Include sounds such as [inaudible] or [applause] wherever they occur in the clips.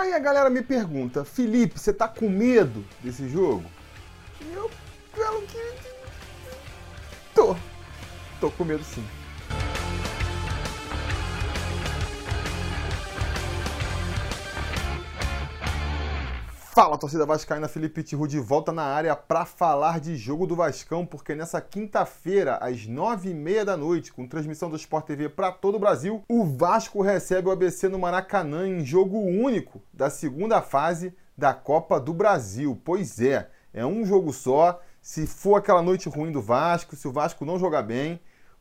Aí a galera me pergunta, Felipe, você tá com medo desse jogo? E eu falo que. Tô. Tô com medo sim. Fala, torcida vascaína, Felipe Tiru de volta na área para falar de jogo do Vascão, porque nessa quinta-feira, às nove e meia da noite, com transmissão do Sport TV para todo o Brasil, o Vasco recebe o ABC no Maracanã em jogo único da segunda fase da Copa do Brasil. Pois é, é um jogo só. Se for aquela noite ruim do Vasco, se o Vasco não jogar bem,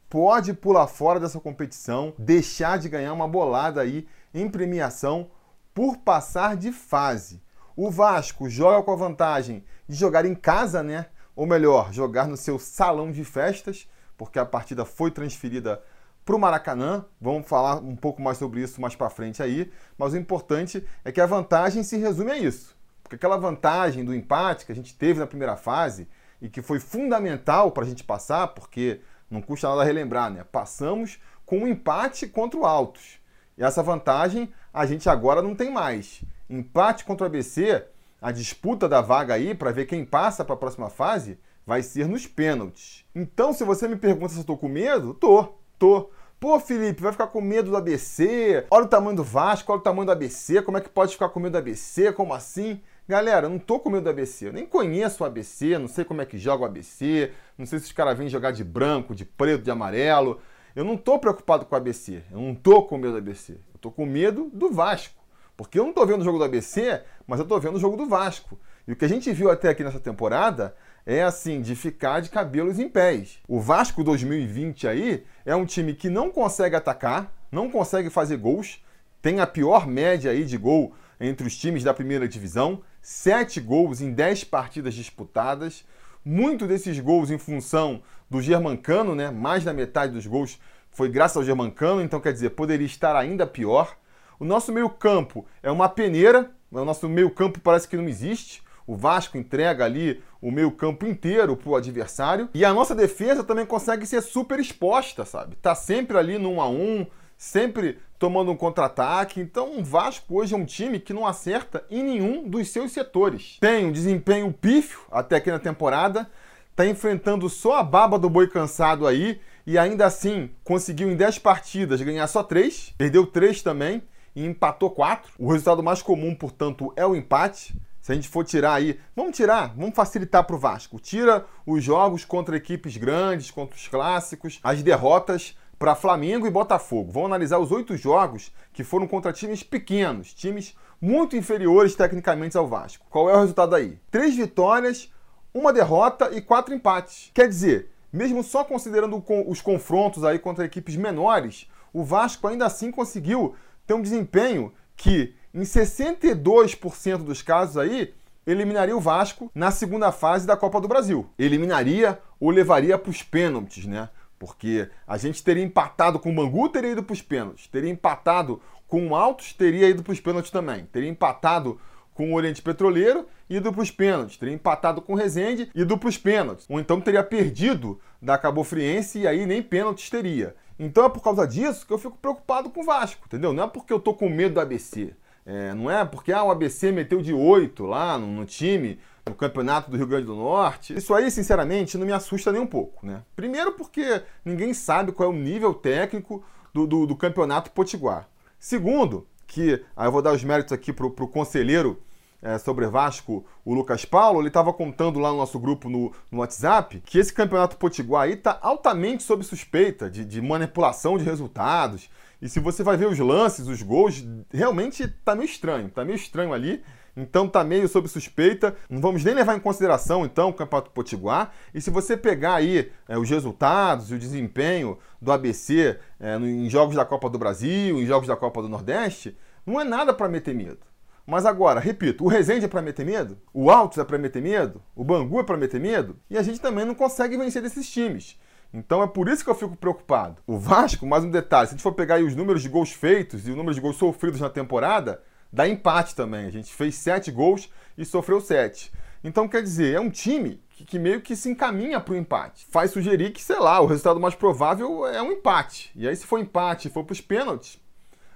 pode pular fora dessa competição, deixar de ganhar uma bolada aí em premiação por passar de fase. O Vasco joga com a vantagem de jogar em casa, né? Ou melhor, jogar no seu salão de festas, porque a partida foi transferida para o Maracanã. Vamos falar um pouco mais sobre isso mais para frente aí. Mas o importante é que a vantagem se resume a isso. Porque aquela vantagem do empate que a gente teve na primeira fase e que foi fundamental para a gente passar, porque não custa nada relembrar, né? Passamos com um empate contra o Altos. E essa vantagem a gente agora não tem mais empate contra o ABC, a disputa da vaga aí para ver quem passa para a próxima fase vai ser nos pênaltis. Então, se você me pergunta se eu tô com medo, tô, tô. Pô, Felipe, vai ficar com medo do ABC? Olha o tamanho do Vasco, olha o tamanho do ABC, como é que pode ficar com medo do ABC? Como assim? Galera, eu não tô com medo do ABC, eu nem conheço o ABC, não sei como é que joga o ABC, não sei se os caras vêm jogar de branco, de preto, de amarelo. Eu não tô preocupado com o ABC, eu não tô com medo do ABC, eu tô com medo do Vasco. Porque eu não estou vendo o jogo do ABC, mas eu estou vendo o jogo do Vasco. E o que a gente viu até aqui nessa temporada é assim, de ficar de cabelos em pés. O Vasco 2020 aí é um time que não consegue atacar, não consegue fazer gols, tem a pior média aí de gol entre os times da primeira divisão, sete gols em dez partidas disputadas. Muito desses gols em função do Germancano, né? Mais da metade dos gols foi graças ao Germancano, então quer dizer, poderia estar ainda pior. O nosso meio-campo é uma peneira, o nosso meio-campo parece que não existe. O Vasco entrega ali o meio-campo inteiro para o adversário. E a nossa defesa também consegue ser super exposta, sabe? Tá sempre ali no 1 a 1 sempre tomando um contra-ataque. Então, o Vasco hoje é um time que não acerta em nenhum dos seus setores. Tem um desempenho pífio até aqui na temporada, tá enfrentando só a baba do boi cansado aí e ainda assim conseguiu em 10 partidas ganhar só 3, perdeu 3 também e empatou 4. O resultado mais comum, portanto, é o empate. Se a gente for tirar aí, vamos tirar, vamos facilitar para o Vasco. Tira os jogos contra equipes grandes, contra os clássicos, as derrotas para Flamengo e Botafogo. Vamos analisar os oito jogos que foram contra times pequenos, times muito inferiores tecnicamente ao Vasco. Qual é o resultado aí? Três vitórias, uma derrota e quatro empates. Quer dizer, mesmo só considerando os confrontos aí contra equipes menores, o Vasco ainda assim conseguiu tem um desempenho que, em 62% dos casos aí, eliminaria o Vasco na segunda fase da Copa do Brasil. Eliminaria ou levaria para os pênaltis, né? Porque a gente teria empatado com o Bangu, teria ido para os pênaltis. Teria empatado com o Altos, teria ido para os pênaltis também. Teria empatado com o Oriente Petroleiro, ido para os pênaltis. Teria empatado com o Resende, ido para os pênaltis. Ou então teria perdido da Cabo Friense e aí nem pênaltis teria. Então é por causa disso que eu fico preocupado com o Vasco, entendeu? Não é porque eu tô com medo do ABC. É, não é porque ah, o ABC meteu de 8 lá no, no, time, no campeonato do Rio Grande do Norte. Isso aí, sinceramente, não me assusta nem um pouco, né? Primeiro porque ninguém sabe qual é o nível técnico do, do, do campeonato potiguar. Segundo, que aí eu vou dar os méritos aqui pro, pro conselheiro é, sobre Vasco, o Lucas Paulo, ele estava contando lá no nosso grupo no, no, WhatsApp que esse campeonato potiguar aí está altamente sob suspeita de, de, manipulação de resultados. E se você vai ver os lances, os gols, realmente tá meio estranho, tá meio estranho ali. Então tá meio sob suspeita. Não vamos nem levar em consideração então o Campeonato Potiguar. E se você pegar aí é, os resultados e o desempenho do ABC é, em jogos da Copa do Brasil, em jogos da Copa do Nordeste, não é nada para meter medo. Mas agora, repito, o Resende é para meter medo? O Altos é para meter medo? O Bangu é para meter medo? E a gente também não consegue vencer desses times. Então é por isso que eu fico preocupado. O Vasco, mais um detalhe, se a gente for pegar os números de gols feitos e o número de gols sofridos na temporada, dá empate também. A gente fez sete gols e sofreu sete. Então quer dizer, é um time que, que meio que se encaminha para o empate. Faz sugerir que, sei lá, o resultado mais provável é um empate. E aí se for empate e for para os pênaltis,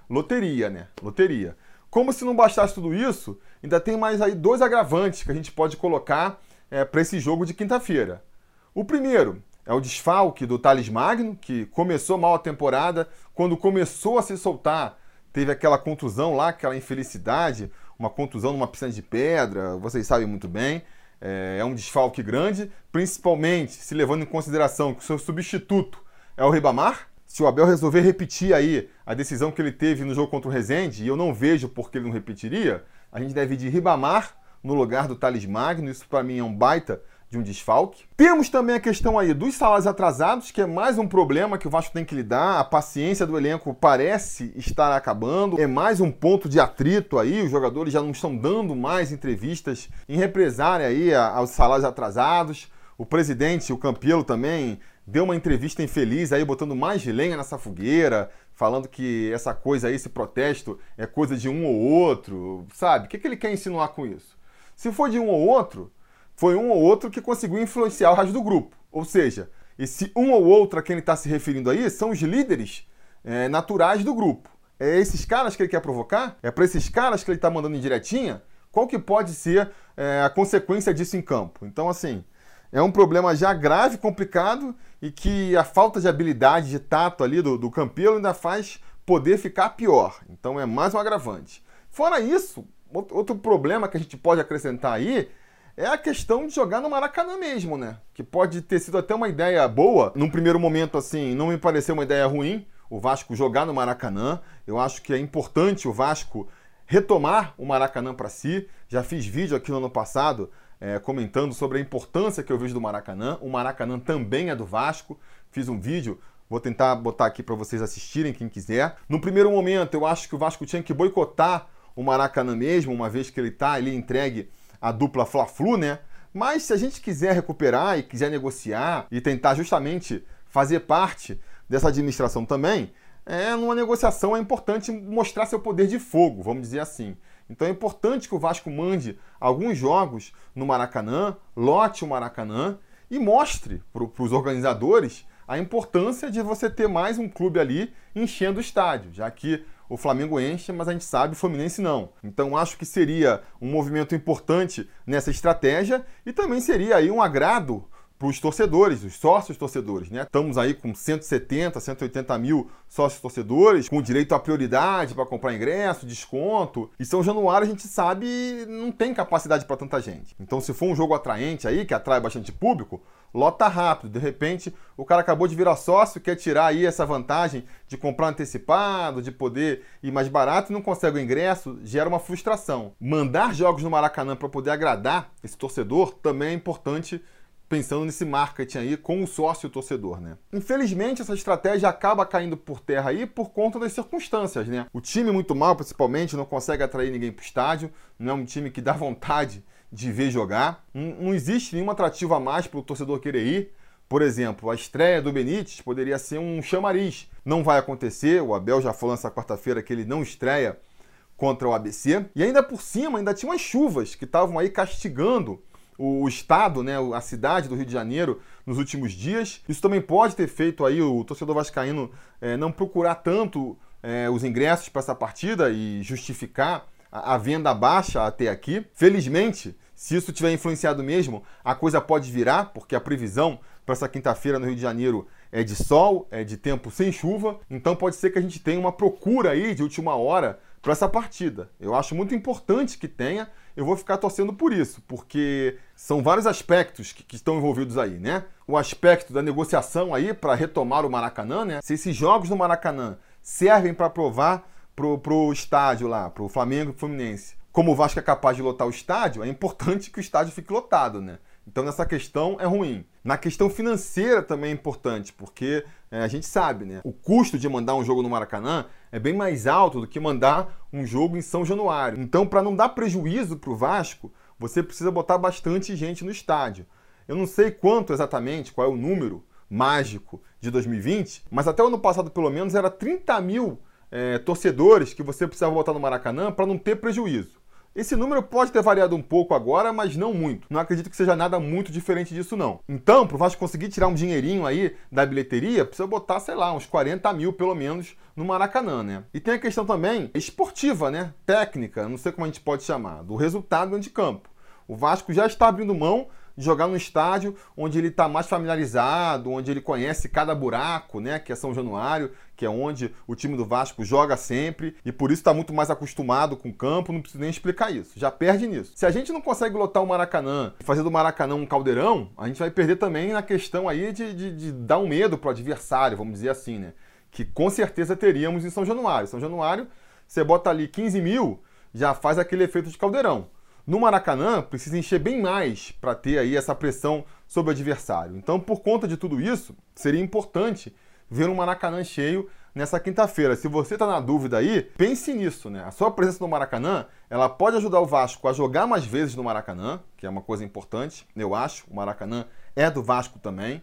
loteria, né? Loteria. Como se não bastasse tudo isso, ainda tem mais aí dois agravantes que a gente pode colocar é, para esse jogo de quinta-feira. O primeiro é o desfalque do Thales Magno, que começou mal a temporada, quando começou a se soltar, teve aquela contusão lá, aquela infelicidade, uma contusão numa piscina de pedra, vocês sabem muito bem. É, é um desfalque grande, principalmente se levando em consideração que o seu substituto é o Ribamar. Se o Abel resolver repetir aí a decisão que ele teve no jogo contra o Rezende, e eu não vejo por que ele não repetiria, a gente deve ir de Ribamar no lugar do Thales Magno. Isso para mim é um baita de um desfalque. Temos também a questão aí dos salários atrasados, que é mais um problema que o Vasco tem que lidar. A paciência do elenco parece estar acabando. É mais um ponto de atrito aí. Os jogadores já não estão dando mais entrevistas em represária aí aos salários atrasados. O presidente, o Campelo também, deu uma entrevista infeliz aí, botando mais lenha nessa fogueira, falando que essa coisa aí, esse protesto, é coisa de um ou outro, sabe? O que, que ele quer insinuar com isso? Se for de um ou outro, foi um ou outro que conseguiu influenciar o resto do grupo. Ou seja, esse um ou outro a quem ele está se referindo aí são os líderes é, naturais do grupo. É esses caras que ele quer provocar? É para esses caras que ele está mandando em diretinha? Qual que pode ser é, a consequência disso em campo? Então, assim, é um problema já grave, complicado e que a falta de habilidade, de tato ali do, do Campelo ainda faz poder ficar pior. Então, é mais um agravante. Fora isso, outro problema que a gente pode acrescentar aí é a questão de jogar no Maracanã mesmo, né? Que pode ter sido até uma ideia boa. Num primeiro momento, assim, não me pareceu uma ideia ruim o Vasco jogar no Maracanã. Eu acho que é importante o Vasco retomar o Maracanã para si. Já fiz vídeo aqui no ano passado é, comentando sobre a importância que eu vejo do Maracanã. O Maracanã também é do Vasco. Fiz um vídeo, vou tentar botar aqui para vocês assistirem, quem quiser. No primeiro momento, eu acho que o Vasco tinha que boicotar o Maracanã mesmo, uma vez que ele está ali entregue a dupla Fla-Flu, né? Mas se a gente quiser recuperar e quiser negociar e tentar justamente fazer parte dessa administração também, é, numa negociação é importante mostrar seu poder de fogo, vamos dizer assim. Então é importante que o Vasco mande alguns jogos no Maracanã, lote o Maracanã e mostre para os organizadores a importância de você ter mais um clube ali enchendo o estádio, já que o Flamengo enche, mas a gente sabe o Fluminense não. Então acho que seria um movimento importante nessa estratégia e também seria aí um agrado para os torcedores, os sócios torcedores, né? Estamos aí com 170, 180 mil sócios torcedores, com direito à prioridade para comprar ingresso, desconto. E São Januário a gente sabe não tem capacidade para tanta gente. Então, se for um jogo atraente aí, que atrai bastante público, lota rápido. De repente, o cara acabou de virar sócio, quer tirar aí essa vantagem de comprar antecipado, de poder ir mais barato e não consegue o ingresso, gera uma frustração. Mandar jogos no Maracanã para poder agradar esse torcedor também é importante pensando nesse marketing aí com o sócio torcedor, né? Infelizmente, essa estratégia acaba caindo por terra aí por conta das circunstâncias, né? O time muito mal, principalmente, não consegue atrair ninguém para o estádio, não é um time que dá [laughs] vontade de ver jogar. Não, existe nenhum atrativo a mais para o torcedor querer ir. Por exemplo, a estreia do Benítez poderia ser um chamariz. Não vai acontecer, o Abel já falou nessa quarta-feira que ele não estreia contra o ABC. E ainda por cima, ainda tinha umas chuvas que estavam aí castigando o, estado, né, a cidade do Rio de Janeiro nos últimos dias. Isso também pode ter feito aí o torcedor vascaíno é, não procurar tanto é, os ingressos para essa partida e justificar a, a venda baixa até aqui. Felizmente, se isso tiver influenciado mesmo, a coisa pode virar, porque a previsão para essa quinta-feira no Rio de Janeiro é de sol, é de tempo sem chuva, então pode ser que a gente tenha uma procura aí de última hora para essa partida. Eu acho muito importante que tenha, eu vou ficar torcendo por isso, porque são vários aspectos que, que estão envolvidos aí, né? O aspecto da negociação aí para retomar o Maracanã, né? Se esses jogos no Maracanã servem para provar pro, pro estádio lá, pro Flamengo e Fluminense, como o Vasco é capaz de lotar o estádio, é importante que o estádio fique lotado, né? Então, nessa questão é ruim. Na questão financeira também é importante, porque é, a gente sabe, né? O custo de mandar um jogo no Maracanã é bem mais alto do que mandar um jogo em São Januário. Então, para não dar prejuízo para o Vasco, você precisa botar bastante gente no estádio. Eu não sei quanto exatamente, qual é o número mágico de 2020, mas até o ano passado, pelo menos, era 30 mil é, torcedores que você precisava botar no Maracanã para não ter prejuízo. Esse número pode ter variado um pouco agora, mas não muito. Não acredito que seja nada muito diferente disso, não. Então, para o Vasco conseguir tirar um dinheirinho aí da bilheteria, precisa botar, sei lá, uns 40 mil pelo menos no Maracanã, né? E tem a questão também esportiva, né? Técnica, não sei como a gente pode chamar, do resultado dentro de campo. O Vasco já está abrindo mão jogar no estádio onde ele está mais familiarizado, onde ele conhece cada buraco, né? Que é São Januário, que é onde o time do Vasco joga sempre e por isso está muito mais acostumado com o campo. Não preciso nem explicar isso. Já perde nisso. Se a gente não consegue lotar o Maracanã e fazer do Maracanã um caldeirão, a gente vai perder também na questão aí de, de, de dar um medo pro adversário, vamos dizer assim, né? Que com certeza teríamos em São Januário. São Januário, você bota ali 15 mil, já faz aquele efeito de caldeirão. No Maracanã, precisa encher bem mais para ter aí essa pressão sobre o adversário. Então, por conta de tudo isso, seria importante ver um Maracanã cheio nessa quinta-feira. Se você está na dúvida aí, pense nisso, né? A sua presença no Maracanã, ela pode ajudar o Vasco a jogar mais vezes no Maracanã, que é uma coisa importante, eu acho. O Maracanã é do Vasco também.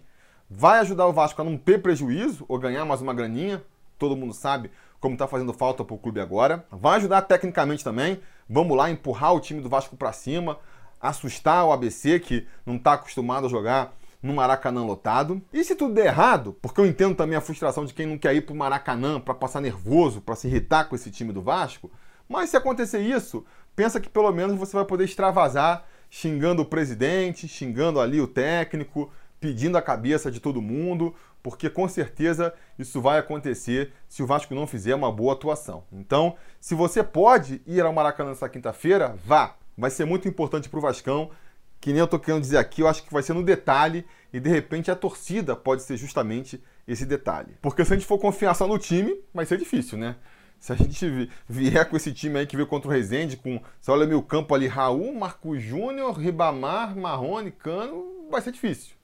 Vai ajudar o Vasco a não ter prejuízo ou ganhar mais uma graninha. Todo mundo sabe como está fazendo falta para o clube agora. Vai ajudar tecnicamente também. Vamos lá empurrar o time do Vasco para cima, assustar o ABC que não está acostumado a jogar no Maracanã lotado. E se tudo der errado, porque eu entendo também a frustração de quem não quer ir para o Maracanã para passar nervoso, para se irritar com esse time do Vasco, mas se acontecer isso, pensa que pelo menos você vai poder extravasar xingando o presidente, xingando ali o técnico, pedindo a cabeça de todo mundo, porque com certeza isso vai acontecer se o Vasco não fizer uma boa atuação. Então, se você pode ir ao Maracanã nessa quinta-feira, vá. Vai ser muito importante para o Vascão. Que nem eu estou querendo dizer aqui, eu acho que vai ser no detalhe e de repente a torcida pode ser justamente esse detalhe. Porque se a gente for confiar só no time, vai ser difícil, né? Se a gente vier com esse time aí que veio contra o Rezende, com, você olha meu campo ali, Raul, Marco Júnior, Ribamar, Marrone, Cano, vai ser difícil.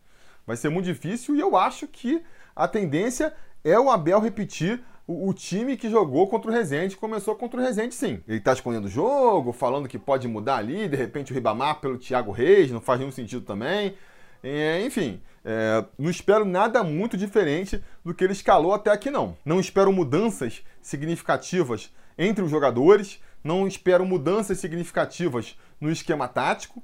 Vai ser muito difícil e eu acho que a tendência é o Abel repetir o, o time que jogou contra o Rezende, começou contra o Rezende sim. Ele está escondendo o jogo, falando que pode mudar ali, de repente o Ribamar pelo Thiago Reis, não faz nenhum sentido também. É, enfim, é, não espero nada muito diferente do que ele escalou até aqui não. Não espero mudanças significativas entre os jogadores, não espero mudanças significativas no esquema tático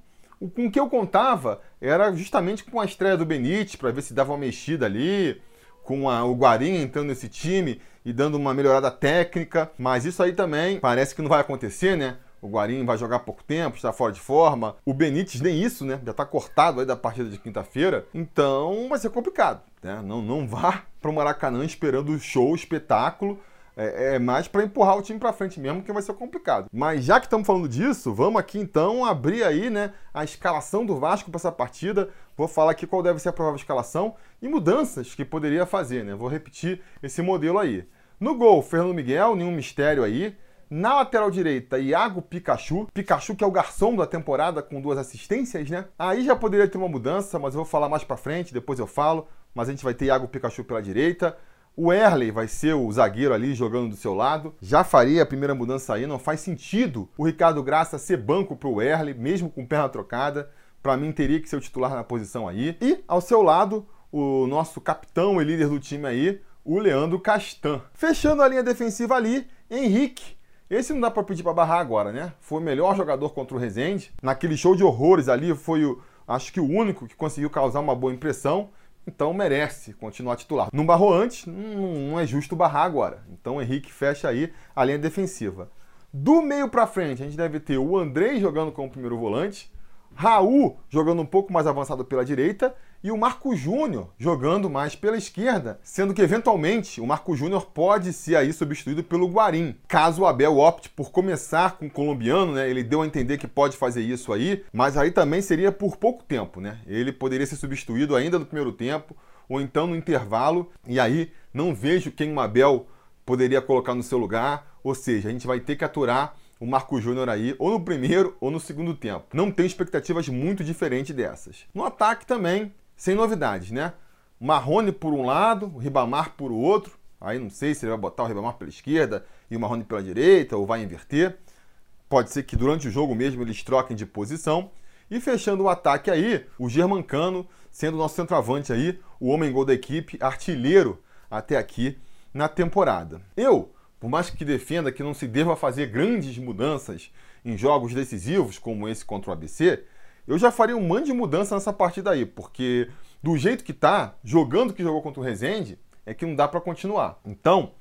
com o que eu contava era justamente com a estreia do Benítez, para ver se dava uma mexida ali, com a, o Guarim entrando nesse time e dando uma melhorada técnica, mas isso aí também parece que não vai acontecer, né? O Guarim vai jogar pouco tempo, está fora de forma. O Benítez nem isso, né? Já está cortado aí da partida de quinta-feira. Então vai ser complicado, né? Não, não vá para o Maracanã esperando show, espetáculo é, é mais para empurrar o time para frente mesmo, que vai ser complicado. Mas já que estamos falando disso, vamos aqui então abrir aí, né, a escalação do Vasco para essa partida. Vou falar aqui qual deve ser a provável escalação e mudanças que poderia fazer, né? Vou repetir esse modelo aí. No gol, Fernando Miguel, nenhum mistério aí. Na lateral direita, Iago Pikachu. Pikachu que é o garçom da temporada com duas assistências, né? Aí já poderia ter uma mudança, mas eu vou falar mais para frente, depois eu falo. Mas a gente vai ter Iago Pikachu pela direita. O Erley vai ser o zagueiro ali jogando do seu lado. Já faria a primeira mudança aí, não faz sentido o Ricardo Graça ser banco para o Erley, mesmo com perna trocada. Para mim, teria que ser o titular na posição aí. E ao seu lado, o nosso capitão e líder do time aí, o Leandro Castan. Fechando a linha defensiva ali, Henrique. Esse não dá para pedir para barrar agora, né? Foi o melhor jogador contra o Rezende. Naquele show de horrores ali, foi o, acho que o único que conseguiu causar uma boa impressão então merece continuar titular. Não barrou antes, não, é justo barrar agora. Então o Henrique fecha aí a linha defensiva. Do meio para frente, a gente deve ter o Andrei jogando como primeiro volante, Raul jogando um pouco mais avançado pela direita e o Marco Júnior jogando mais pela esquerda, sendo que eventualmente o Marco Júnior pode ser aí substituído pelo Guarim. Caso o Abel opte por começar com o colombiano, né? Ele deu a entender que pode fazer isso aí, mas aí também seria por pouco tempo, né? Ele poderia ser substituído ainda no primeiro tempo ou então no intervalo, e aí não vejo quem o Abel poderia colocar no seu lugar, ou seja, a gente vai ter que aturar o Marco Júnior aí, ou no primeiro ou no segundo tempo. Não tem expectativas muito diferentes dessas. No ataque também, sem novidades, né? Marrone por um lado, o Ribamar por outro. Aí não sei se ele vai botar o Ribamar pela esquerda e o Marrone pela direita, ou vai inverter. Pode ser que durante o jogo mesmo eles troquem de posição. E fechando o ataque aí, o Germancano sendo nosso centroavante aí, o homem gol da equipe, artilheiro até aqui na temporada. Eu por mais que defenda que não se deva fazer grandes mudanças em jogos decisivos, como esse contra o ABC, eu já faria um monte de mudança nessa partida aí, porque do jeito que tá, jogando que jogou contra o Rezende, é que não dá para continuar. Então,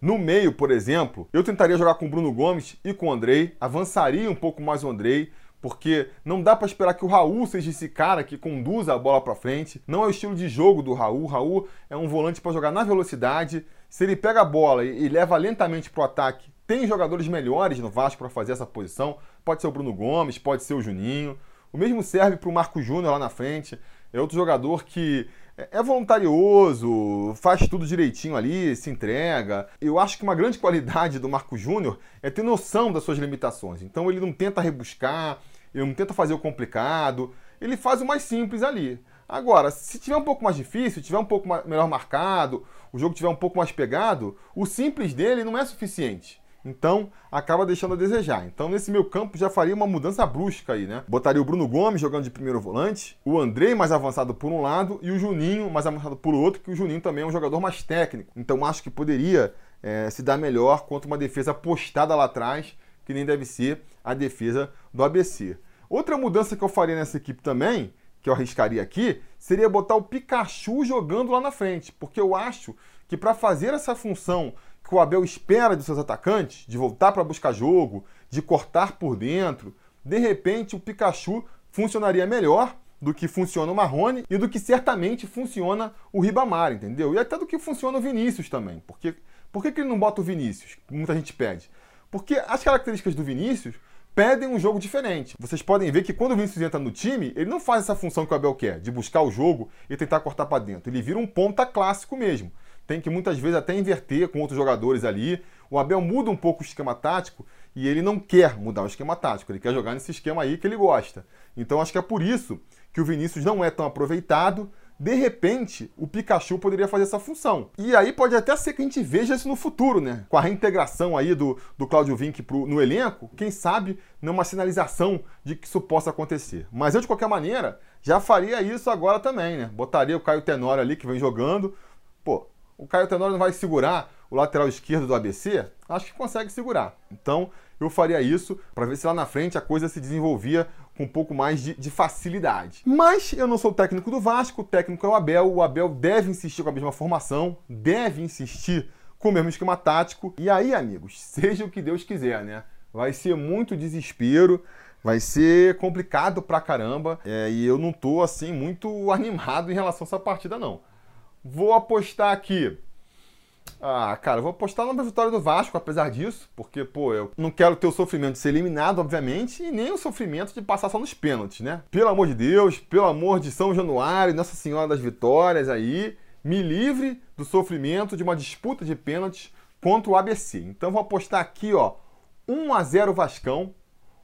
no meio, por exemplo, eu tentaria jogar com o Bruno Gomes e com o Andrei, avançaria um pouco mais o Andrei, porque não dá para esperar que o Raul seja esse cara que conduza a bola para frente. Não é o estilo de jogo do Raul. O Raul é um volante para jogar na velocidade. Se ele pega a bola e, leva lentamente para o ataque, tem jogadores melhores no Vasco para fazer essa posição. Pode ser o Bruno Gomes, pode ser o Juninho. O mesmo serve para o Marco Júnior lá na frente. É outro jogador que é, é voluntarioso, faz tudo direitinho ali, se entrega. Eu acho que uma grande qualidade do Marco Júnior é ter noção das suas limitações. Então ele não tenta rebuscar, ele não tenta fazer o complicado, ele faz o mais simples ali. Agora, se tiver um pouco mais difícil, tiver um pouco melhor marcado, o jogo tiver um pouco mais pegado, o simples dele não é suficiente. Então, acaba deixando a desejar. Então, nesse meu campo, já faria uma mudança brusca aí, né? Botaria o Bruno Gomes jogando de primeiro volante, o Andrei mais avançado por um lado e o Juninho mais avançado por outro, que o Juninho também é um jogador mais técnico. Então, acho que poderia é, se dar melhor contra uma defesa postada lá atrás, que nem deve ser a defesa do ABC. Outra mudança que eu faria nessa equipe também, que eu arriscaria aqui, seria botar o Pikachu jogando lá na frente, porque eu acho que para fazer essa função que o Abel espera de seus atacantes, de voltar para buscar jogo, de cortar por dentro, de repente o Pikachu funcionaria melhor do que funciona o Marrone e do que certamente funciona o Ribamar, entendeu? E até do que funciona o Vinícius também. Porque, por que, que ele não bota o Vinícius? Muita gente pede. Porque as características do Vinícius pedem um jogo diferente. Vocês podem ver que quando o Vinícius entra no time, ele não faz essa função que o Abel quer, de buscar o jogo e tentar cortar para dentro. Ele vira um ponta clássico mesmo tem que muitas vezes até inverter com outros jogadores ali. O Abel muda um pouco o esquema tático e ele não quer mudar o esquema tático, ele quer jogar nesse esquema aí que ele gosta. Então acho que é por isso que o Vinícius não é tão aproveitado. De repente, o Pikachu poderia fazer essa função. E aí pode até ser que a gente veja isso no futuro, né? Com a reintegração aí do, do Claudio Vinck pro, no elenco, quem sabe numa sinalização de que isso possa acontecer. Mas eu, de qualquer maneira, já faria isso agora também, né? Botaria o Caio Tenório ali, que vem jogando. Pô, o Caio Tenório não vai segurar o lateral esquerdo do ABC? Acho que consegue segurar. Então eu faria isso para ver se lá na frente a coisa se desenvolvia com um pouco mais de, de, facilidade. Mas eu não sou o técnico do Vasco, o técnico é o Abel. O Abel deve insistir com a mesma formação, deve insistir com o mesmo esquema tático. E aí, amigos, [laughs] seja o que Deus quiser, né? Vai ser muito desespero, vai ser complicado pra caramba. É, e eu não tô assim muito [laughs] animado em relação a essa partida, não. Vou apostar aqui. Ah, cara, vou apostar na vitória do Vasco, apesar disso, porque, pô, eu não quero ter o sofrimento de ser eliminado, obviamente, e nem o sofrimento de passar só nos pênaltis, né? Pelo amor de Deus, pelo amor de São Januário, Nossa Senhora das Vitórias aí, me livre do sofrimento de uma disputa de pênaltis contra o ABC. Então vou apostar aqui, ó, 1 a 0 Vascão,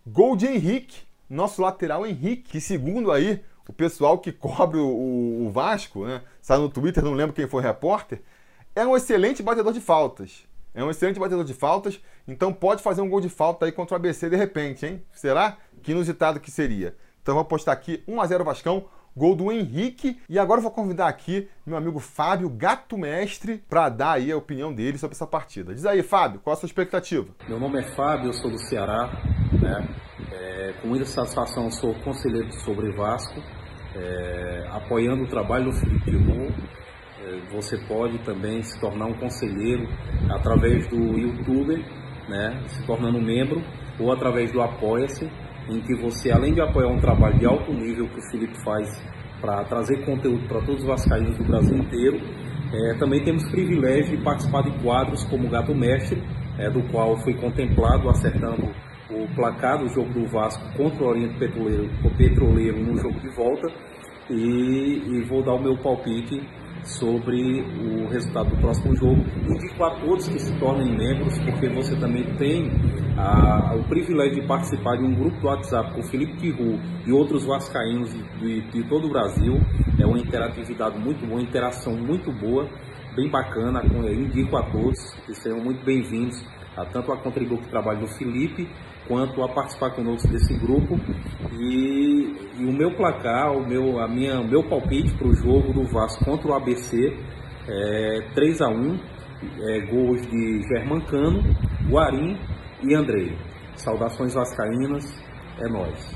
gol de Henrique, nosso lateral Henrique, que segundo aí o pessoal que cobre o, o Vasco, né? Sai no Twitter, não lembro quem foi repórter, é um excelente batedor de faltas. É um excelente batedor de faltas, então pode fazer um gol de falta aí contra o ABC de repente, hein? Será? Que inusitado que seria. Então vou apostar aqui 1 a 0 Vascão, gol do Henrique. E agora eu vou convidar aqui meu amigo Fábio, gato mestre, para dar aí a opinião dele sobre essa partida. Diz aí, Fábio, qual a sua expectativa? Meu nome é Fábio, eu sou do Ceará, né? É, com muita satisfação sou conselheiro sobre Vasco é, apoiando o trabalho do Felipe Ron. É, você pode também se tornar um conselheiro através do YouTube, né, se tornando membro, ou através do Apoia-se, em que você, além de apoiar um trabalho de alto nível que o Felipe faz para trazer conteúdo para todos os vascaínos do Brasil inteiro, é, também temos privilégio de participar de quadros como Gato Mestre, é, do qual fui contemplado acertando o placar do jogo do Vasco contra o Oriente Petroleiro, o Petroleiro no jogo de volta. E, e, vou dar o meu palpite sobre o resultado do próximo jogo. Indico a todos que se tornem membros, porque você também tem o privilégio de participar de um grupo do WhatsApp com Felipe Tiru e outros vascaínos de, de, todo o Brasil. É uma interatividade muito boa, interação muito boa, bem bacana. Indico a todos que sejam muito bem-vindos a tanto a contribuir com o trabalho do Felipe quanto a participar conosco desse grupo. E, e o meu placar, o meu, a minha, meu palpite para o jogo do Vasco contra o ABC é 3 a 1 é, gols de Germancano, Guarim e Andrei. Saudações vascaínas, é nós.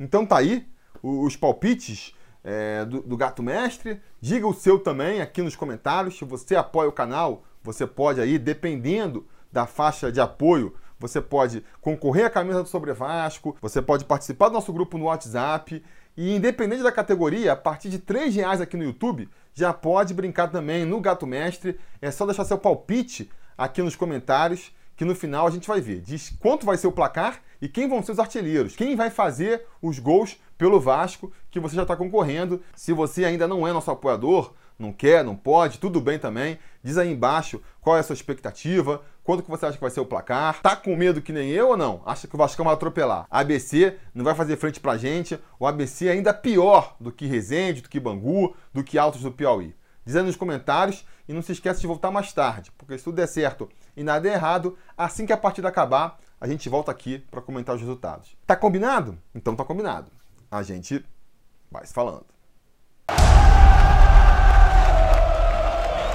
Então tá aí os palpites é, do, do, Gato Mestre. Diga o seu também aqui nos comentários. Se você apoia o canal, você pode aí, dependendo da faixa de apoio, você pode concorrer à camisa do Sobre Vasco, você pode participar do nosso grupo no WhatsApp. E independente da categoria, a partir de R$ reais aqui no YouTube, já pode brincar também no Gato Mestre. É só deixar seu palpite aqui nos comentários, que no final a gente vai ver. Diz quanto vai ser o placar e quem vão ser os artilheiros. Quem vai fazer os gols pelo Vasco, que você já está concorrendo. Se você ainda não é nosso apoiador, não quer, não pode, tudo bem também. Diz aí embaixo qual é a sua expectativa, quanto que você acha que vai ser o placar. Tá com medo que nem eu ou não? Acha que o Vasco vai atropelar? ABC não vai fazer frente pra gente. O ABC é ainda pior do que Resende, do que Bangu, do que Altos do Piauí. Diz aí nos comentários e não se esqueça de voltar mais tarde, porque se tudo der certo e nada é errado, assim que a partida acabar, a gente volta aqui para comentar os resultados. Tá combinado? Então tá combinado a gente vai se falando.